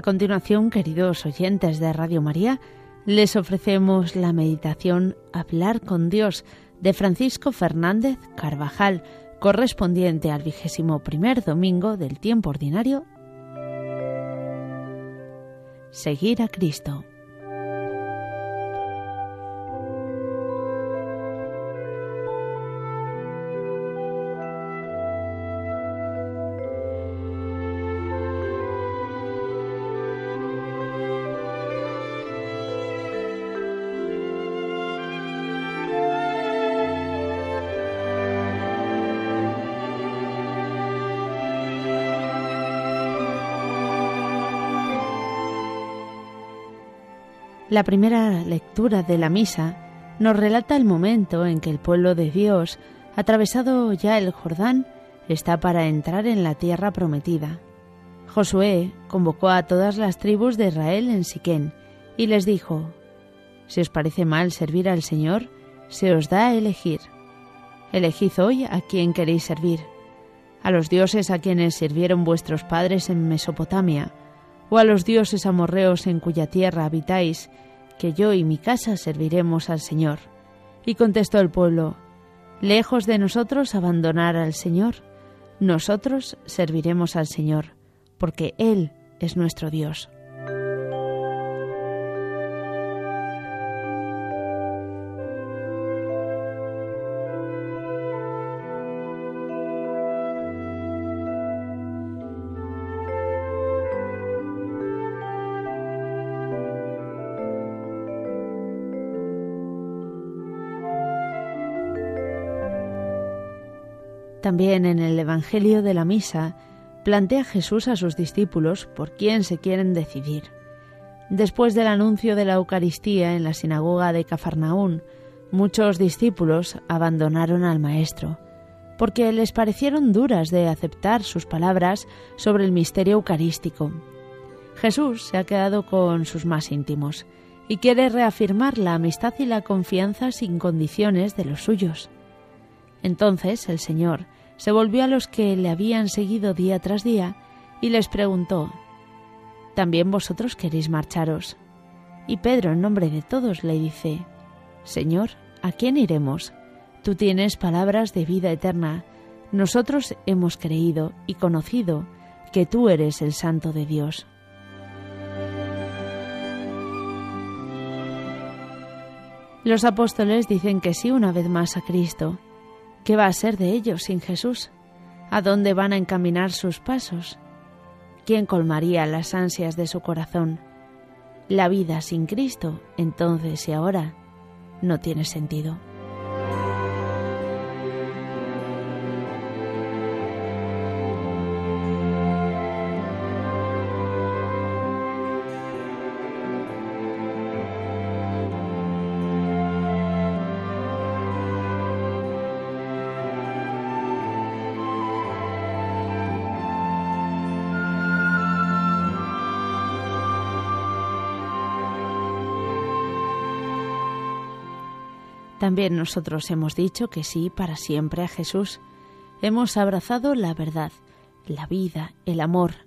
A continuación, queridos oyentes de Radio María, les ofrecemos la meditación Hablar con Dios de Francisco Fernández Carvajal, correspondiente al vigésimo primer domingo del tiempo ordinario. Seguir a Cristo. La primera lectura de la misa nos relata el momento en que el pueblo de Dios, atravesado ya el Jordán, está para entrar en la tierra prometida. Josué convocó a todas las tribus de Israel en Siquén y les dijo: Si os parece mal servir al Señor, se os da a elegir. Elegid hoy a quién queréis servir. A los dioses a quienes sirvieron vuestros padres en Mesopotamia, o a los dioses amorreos en cuya tierra habitáis, que yo y mi casa serviremos al Señor. Y contestó el pueblo, Lejos de nosotros abandonar al Señor, nosotros serviremos al Señor, porque Él es nuestro Dios. También en el Evangelio de la Misa plantea Jesús a sus discípulos por quién se quieren decidir. Después del anuncio de la Eucaristía en la sinagoga de Cafarnaún, muchos discípulos abandonaron al Maestro, porque les parecieron duras de aceptar sus palabras sobre el misterio eucarístico. Jesús se ha quedado con sus más íntimos y quiere reafirmar la amistad y la confianza sin condiciones de los suyos. Entonces el Señor se volvió a los que le habían seguido día tras día y les preguntó, ¿También vosotros queréis marcharos? Y Pedro, en nombre de todos, le dice, Señor, ¿a quién iremos? Tú tienes palabras de vida eterna. Nosotros hemos creído y conocido que tú eres el Santo de Dios. Los apóstoles dicen que sí una vez más a Cristo ¿Qué va a ser de ellos sin Jesús? ¿A dónde van a encaminar sus pasos? ¿Quién colmaría las ansias de su corazón? La vida sin Cristo, entonces y ahora, no tiene sentido. También nosotros hemos dicho que sí para siempre a Jesús. Hemos abrazado la verdad, la vida, el amor.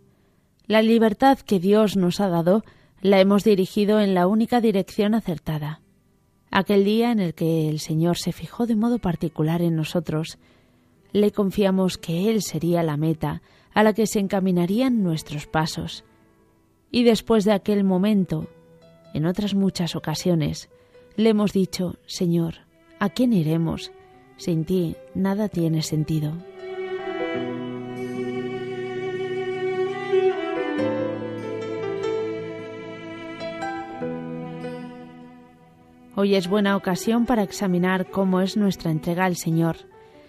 La libertad que Dios nos ha dado la hemos dirigido en la única dirección acertada. Aquel día en el que el Señor se fijó de modo particular en nosotros, le confiamos que Él sería la meta a la que se encaminarían nuestros pasos. Y después de aquel momento, en otras muchas ocasiones, le hemos dicho, Señor, ¿a quién iremos? Sin ti nada tiene sentido. Hoy es buena ocasión para examinar cómo es nuestra entrega al Señor,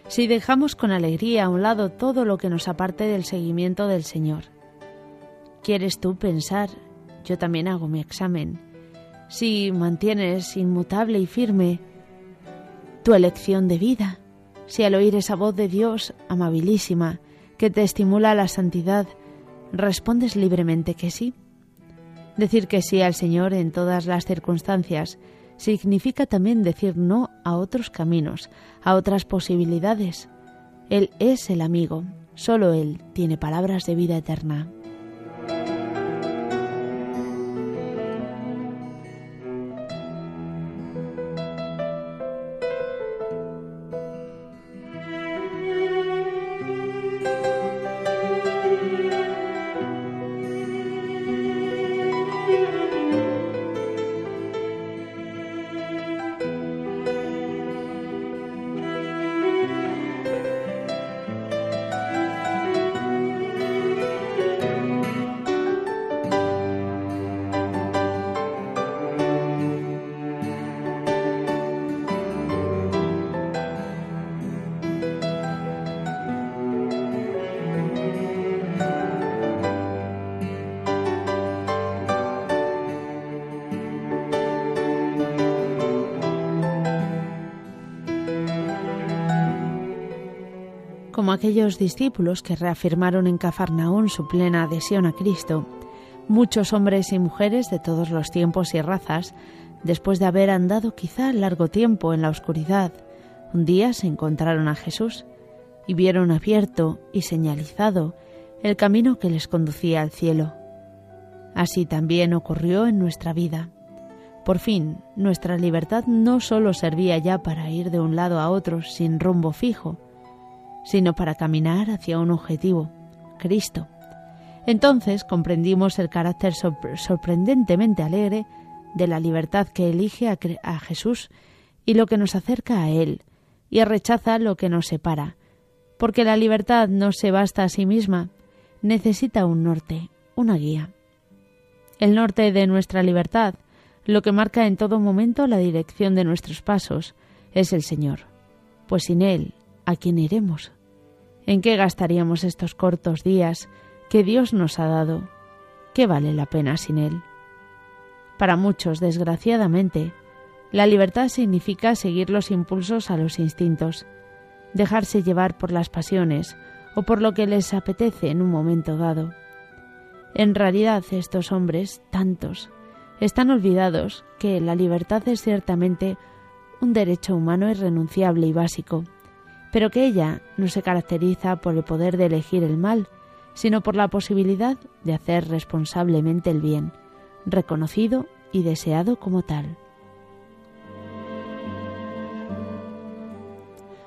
si dejamos con alegría a un lado todo lo que nos aparte del seguimiento del Señor. ¿Quieres tú pensar? Yo también hago mi examen si mantienes inmutable y firme tu elección de vida, si al oír esa voz de Dios amabilísima que te estimula a la santidad, respondes libremente que sí. Decir que sí al Señor en todas las circunstancias significa también decir no a otros caminos, a otras posibilidades. Él es el amigo, solo Él tiene palabras de vida eterna. Como aquellos discípulos que reafirmaron en Cafarnaún su plena adhesión a Cristo, muchos hombres y mujeres de todos los tiempos y razas, después de haber andado quizá largo tiempo en la oscuridad, un día se encontraron a Jesús y vieron abierto y señalizado el camino que les conducía al cielo. Así también ocurrió en nuestra vida. Por fin, nuestra libertad no sólo servía ya para ir de un lado a otro sin rumbo fijo, sino para caminar hacia un objetivo, Cristo. Entonces comprendimos el carácter sorprendentemente alegre de la libertad que elige a, Jesús y lo que nos acerca a Él, y rechaza lo que nos separa, porque la libertad no se basta a sí misma, necesita un norte, una guía. El norte de nuestra libertad lo que marca en todo momento la dirección de nuestros pasos es el Señor, pues sin Él, ¿a quién iremos? ¿En qué gastaríamos estos cortos días que Dios nos ha dado? ¿Qué vale la pena sin Él? Para muchos, desgraciadamente, la libertad significa seguir los impulsos a los instintos, dejarse llevar por las pasiones o por lo que les apetece en un momento dado. En realidad estos hombres, tantos, están olvidados que la libertad es ciertamente un derecho humano irrenunciable y básico, pero que ella no se caracteriza por el poder de elegir el mal, sino por la posibilidad de hacer responsablemente el bien, reconocido y deseado como tal.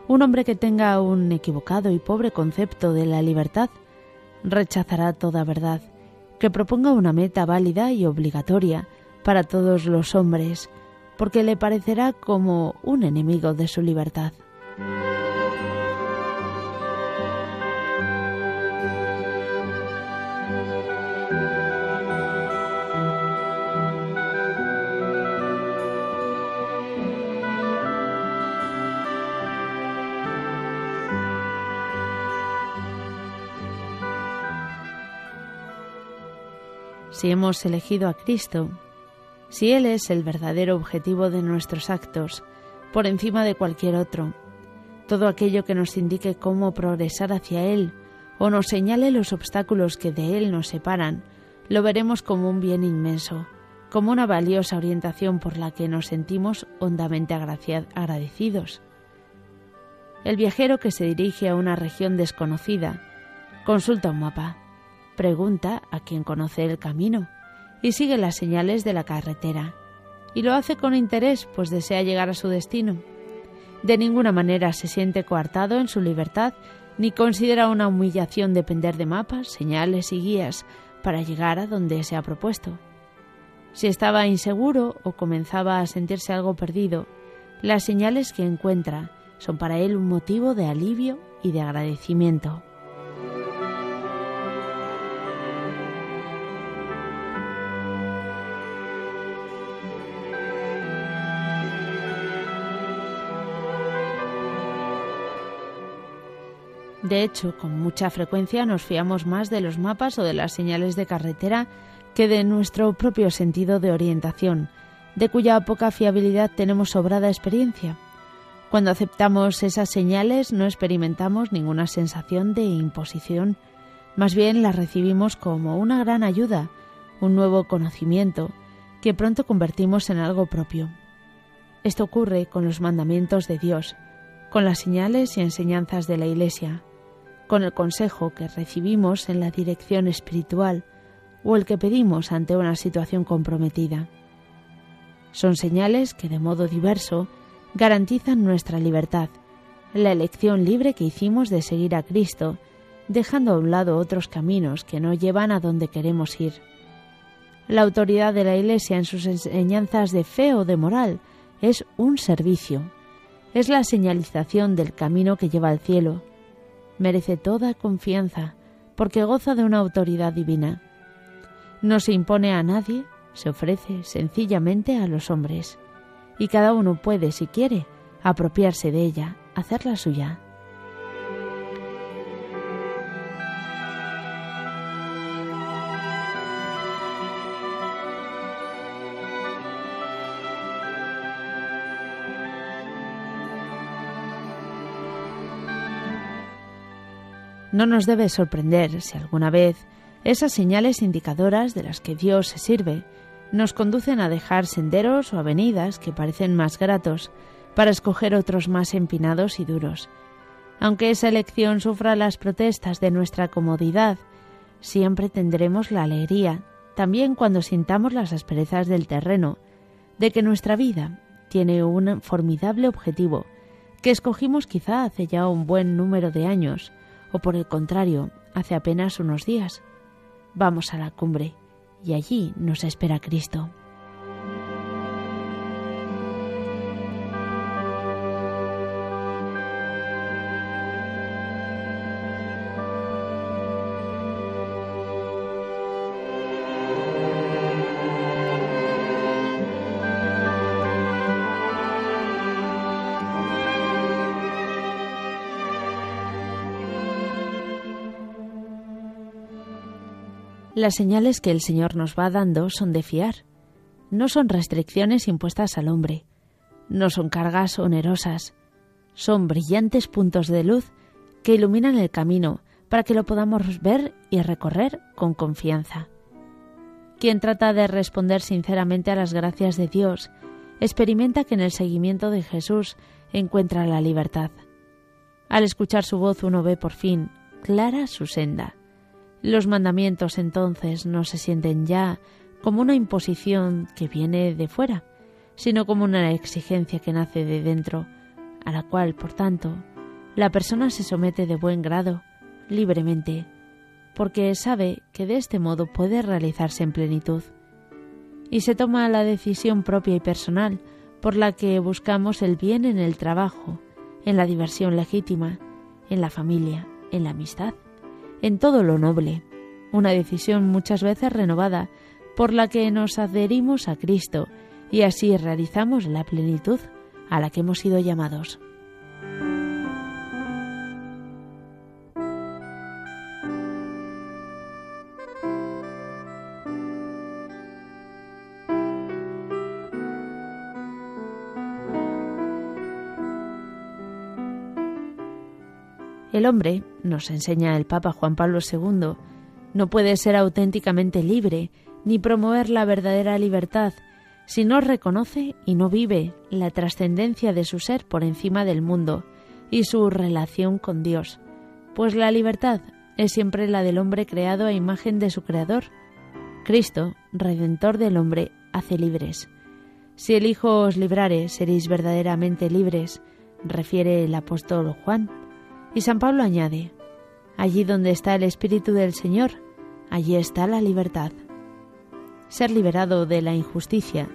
Un hombre que tenga un equivocado y pobre concepto de la libertad rechazará toda verdad, que proponga una meta válida y obligatoria para todos los hombres, porque le parecerá como un enemigo de su libertad. Si hemos elegido a Cristo, si Él es el verdadero objetivo de nuestros actos, por encima de cualquier otro. Todo aquello que nos indique cómo progresar hacia Él o nos señale los obstáculos que de Él nos separan, lo veremos como un bien inmenso, como una valiosa orientación por la que nos sentimos hondamente agradecidos. El viajero que se dirige a una región desconocida consulta un mapa, pregunta a quien conoce el camino y sigue las señales de la carretera. Y lo hace con interés, pues desea llegar a su destino. De ninguna manera se siente coartado en su libertad, ni considera una humillación depender de mapas, señales y guías para llegar a donde se ha propuesto. Si estaba inseguro o comenzaba a sentirse algo perdido, las señales que encuentra son para él un motivo de alivio y de agradecimiento. De hecho, con mucha frecuencia nos fiamos más de los mapas o de las señales de carretera que de nuestro propio sentido de orientación, de cuya poca fiabilidad tenemos sobrada experiencia. Cuando aceptamos esas señales no experimentamos ninguna sensación de imposición, más bien las recibimos como una gran ayuda, un nuevo conocimiento, que pronto convertimos en algo propio. Esto ocurre con los mandamientos de Dios, con las señales y enseñanzas de la Iglesia, con el consejo que recibimos en la dirección espiritual o el que pedimos ante una situación comprometida. Son señales que de modo diverso garantizan nuestra libertad, la elección libre que hicimos de seguir a Cristo, dejando a un lado otros caminos que no llevan a donde queremos ir. La autoridad de la Iglesia en sus enseñanzas de fe o de moral es un servicio, es la señalización del camino que lleva al cielo, merece toda confianza porque goza de una autoridad divina. No se impone a nadie, se ofrece sencillamente a los hombres, y cada uno puede, si quiere, apropiarse de ella, hacerla suya. No nos debe sorprender si alguna vez esas señales indicadoras de las que Dios se sirve nos conducen a dejar senderos o avenidas que parecen más gratos para escoger otros más empinados y duros. Aunque esa elección sufra las protestas de nuestra comodidad, siempre tendremos la alegría, también cuando sintamos las asperezas del terreno, de que nuestra vida tiene un formidable objetivo que escogimos quizá hace ya un buen número de años, o por el contrario, hace apenas unos días. Vamos a la cumbre, y allí nos espera Cristo. Las señales que el Señor nos va dando son de fiar. No son restricciones impuestas al hombre. No son cargas onerosas. Son brillantes puntos de luz que iluminan el camino para que lo podamos ver y recorrer con confianza. Quien trata de responder sinceramente a las gracias de Dios experimenta que en el seguimiento de Jesús encuentra la libertad. Al escuchar su voz uno ve por fin clara su senda. Los mandamientos entonces no se sienten ya como una imposición que viene de fuera, sino como una exigencia que nace de dentro, a la cual, por tanto, la persona se somete de buen grado, libremente, porque sabe que de este modo puede realizarse en plenitud. Y se toma la decisión propia y personal por la que buscamos el bien en el trabajo, en la diversión legítima, en la familia, en la amistad en todo lo noble, una decisión muchas veces renovada por la que nos adherimos a Cristo y así realizamos la plenitud a la que hemos sido llamados. El hombre, nos enseña el Papa Juan Pablo II, no puede ser auténticamente libre ni promover la verdadera libertad si no reconoce y no vive la trascendencia de su ser por encima del mundo y su relación con Dios, pues la libertad es siempre la del hombre creado a imagen de su Creador. Cristo, Redentor del hombre, hace libres. Si el Hijo os librare, seréis verdaderamente libres, refiere el apóstol Juan. Y San Pablo añade, allí donde está el Espíritu del Señor, allí está la libertad. Ser liberado de la injusticia,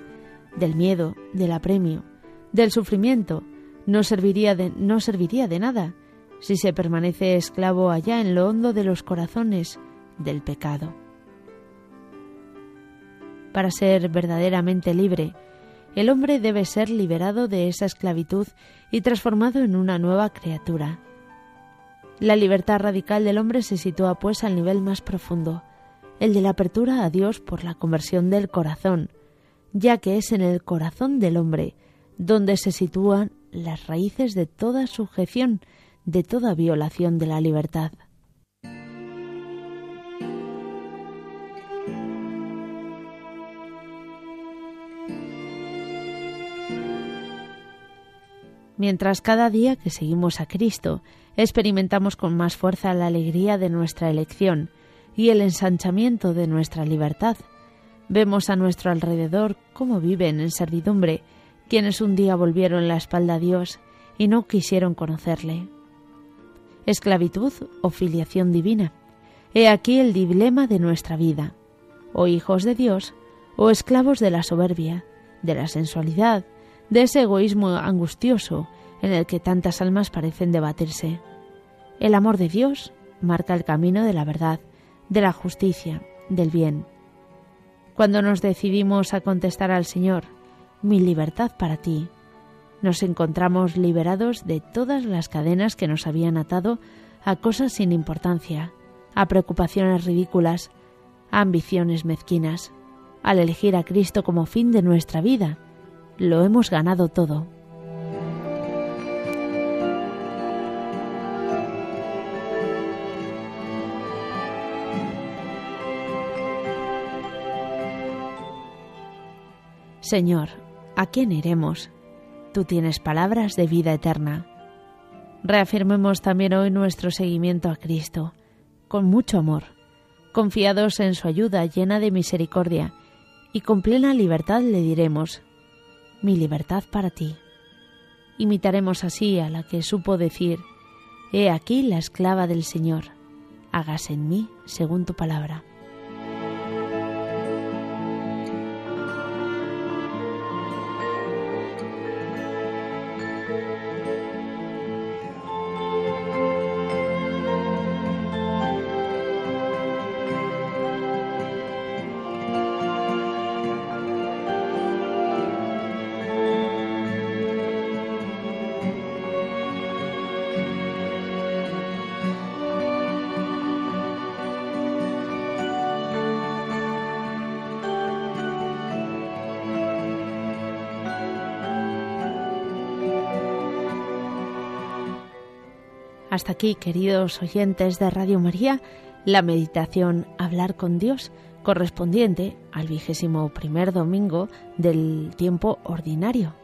del miedo, del apremio, del sufrimiento, no serviría de, no serviría de nada si se permanece esclavo allá en lo hondo de los corazones del pecado. Para ser verdaderamente libre, el hombre debe ser liberado de esa esclavitud y transformado en una nueva criatura la libertad radical del hombre se sitúa pues al nivel más profundo, el de la apertura a Dios por la conversión del corazón, ya que es en el corazón del hombre donde se sitúan las raíces de toda sujeción, de toda violación de la libertad. Mientras cada día que seguimos a Cristo experimentamos con más fuerza la alegría de nuestra elección y el ensanchamiento de nuestra libertad. Vemos a nuestro alrededor cómo viven en servidumbre quienes un día volvieron la espalda a Dios y no quisieron conocerle. Esclavitud o filiación divina. He aquí el dilema de nuestra vida. O hijos de Dios o esclavos de la soberbia, de la sensualidad, de ese egoísmo angustioso en el que tantas almas parecen debatirse. El amor de Dios marca el camino de la verdad, de la justicia, del bien. Cuando nos decidimos a contestar al Señor, mi libertad para ti, nos encontramos liberados de todas las cadenas que nos habían atado a cosas sin importancia, a preocupaciones ridículas, a ambiciones mezquinas. Al elegir a Cristo como fin de nuestra vida, lo hemos ganado todo. Señor, ¿a quién iremos? Tú tienes palabras de vida eterna. Reafirmemos también hoy nuestro seguimiento a Cristo, con mucho amor, confiados en su ayuda llena de misericordia, y con plena libertad le diremos, mi libertad para ti. Imitaremos así a la que supo decir, He aquí la esclava del Señor, hágase en mí según tu palabra. Hasta aquí, queridos oyentes de Radio María, la meditación Hablar con Dios, correspondiente al vigésimo primer domingo del tiempo ordinario.